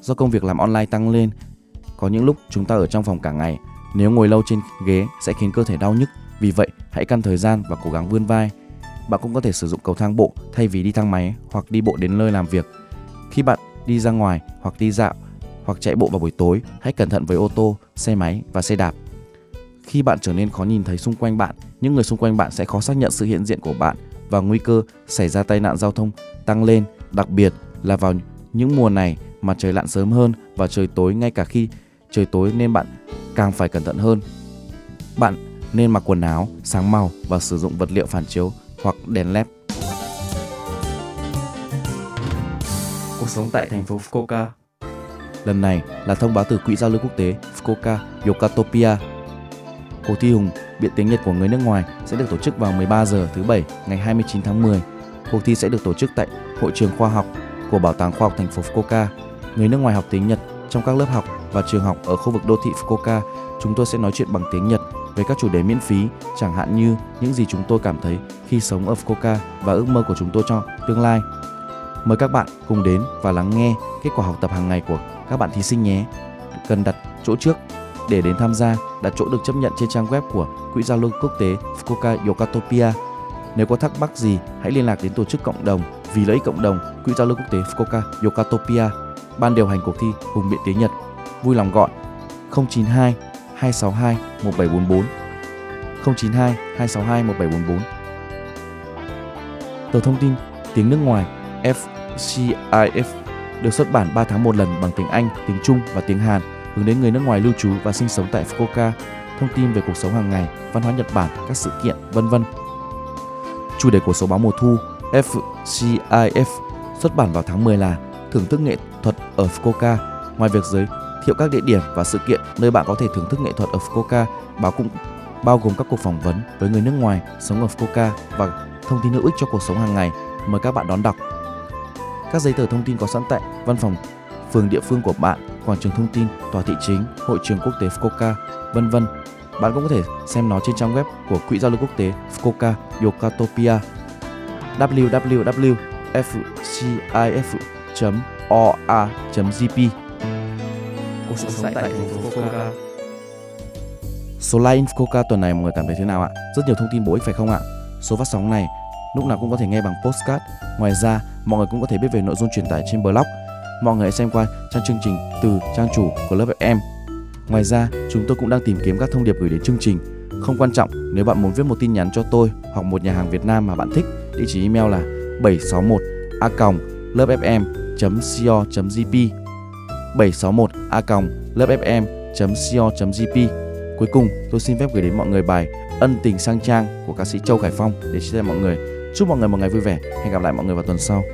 Do công việc làm online tăng lên, có những lúc chúng ta ở trong phòng cả ngày. Nếu ngồi lâu trên ghế sẽ khiến cơ thể đau nhức. Vì vậy, hãy căn thời gian và cố gắng vươn vai. Bạn cũng có thể sử dụng cầu thang bộ thay vì đi thang máy hoặc đi bộ đến nơi làm việc. Khi bạn đi ra ngoài hoặc đi dạo hoặc chạy bộ vào buổi tối, hãy cẩn thận với ô tô, xe máy và xe đạp. Khi bạn trở nên khó nhìn thấy xung quanh bạn, những người xung quanh bạn sẽ khó xác nhận sự hiện diện của bạn và nguy cơ xảy ra tai nạn giao thông tăng lên, đặc biệt là vào những mùa này mà trời lặn sớm hơn và trời tối ngay cả khi trời tối nên bạn càng phải cẩn thận hơn. Bạn nên mặc quần áo sáng màu và sử dụng vật liệu phản chiếu hoặc đèn led. Cuộc sống tại thành phố Fukuoka. Lần này là thông báo từ Quỹ giao lưu quốc tế Fukuoka Yokatopia. Cuộc thi hùng biện tiếng Nhật của người nước ngoài sẽ được tổ chức vào 13 giờ thứ bảy ngày 29 tháng 10. Cuộc thi sẽ được tổ chức tại hội trường khoa học của Bảo tàng khoa học thành phố Fukuoka. Người nước ngoài học tiếng Nhật trong các lớp học và trường học ở khu vực đô thị Fukuoka, chúng tôi sẽ nói chuyện bằng tiếng Nhật về các chủ đề miễn phí, chẳng hạn như những gì chúng tôi cảm thấy khi sống ở Fukuoka và ước mơ của chúng tôi cho tương lai. Mời các bạn cùng đến và lắng nghe kết quả học tập hàng ngày của các bạn thí sinh nhé. Cần đặt chỗ trước để đến tham gia, đặt chỗ được chấp nhận trên trang web của Quỹ giao lưu quốc tế Fukuoka Yokatopia. Nếu có thắc mắc gì, hãy liên lạc đến tổ chức cộng đồng vì lợi ích cộng đồng Quỹ giao lưu quốc tế Fukuoka Yokatopia, ban điều hành cuộc thi Hùng biện tiếng Nhật. Vui lòng gọi 092 262 1744 092 262 1744 Tờ thông tin tiếng nước ngoài FCIF được xuất bản 3 tháng một lần bằng tiếng Anh, tiếng Trung và tiếng Hàn hướng đến người nước ngoài lưu trú và sinh sống tại Fukuoka, thông tin về cuộc sống hàng ngày, văn hóa Nhật Bản, các sự kiện, vân vân. Chủ đề của số báo mùa thu FCIF xuất bản vào tháng 10 là thưởng thức nghệ thuật ở Fukuoka. Ngoài việc giới thiệu các địa điểm và sự kiện nơi bạn có thể thưởng thức nghệ thuật ở Fukuoka, báo cũng bao gồm các cuộc phỏng vấn với người nước ngoài sống ở Fukuoka và thông tin hữu ích cho cuộc sống hàng ngày. Mời các bạn đón đọc. Các giấy tờ thông tin có sẵn tại văn phòng phường địa phương của bạn, quảng trường thông tin, tòa thị chính, hội trường quốc tế Fukuoka, vân vân. Bạn cũng có thể xem nó trên trang web của Quỹ giao lưu quốc tế Fukuoka Yokatopia www.fcif.oa.gp Cuộc sống tại thành phố Fukuoka. Số like Fukuoka tuần này mọi người cảm thấy thế nào ạ? Rất nhiều thông tin bổ ích phải không ạ? Số phát sóng này lúc nào cũng có thể nghe bằng postcard. Ngoài ra, mọi người cũng có thể biết về nội dung truyền tải trên blog. Mọi người hãy xem qua trang chương trình từ trang chủ của lớp FM. Ngoài ra, chúng tôi cũng đang tìm kiếm các thông điệp gửi đến chương trình. Không quan trọng nếu bạn muốn viết một tin nhắn cho tôi hoặc một nhà hàng Việt Nam mà bạn thích, địa chỉ email là 761 a lớpfm.co.jp 761 a lớpfm.co.jp Cuối cùng, tôi xin phép gửi đến mọi người bài Ân tình sang trang của ca sĩ Châu Khải Phong để chia sẻ mọi người. Chúc mọi người một ngày vui vẻ. Hẹn gặp lại mọi người vào tuần sau.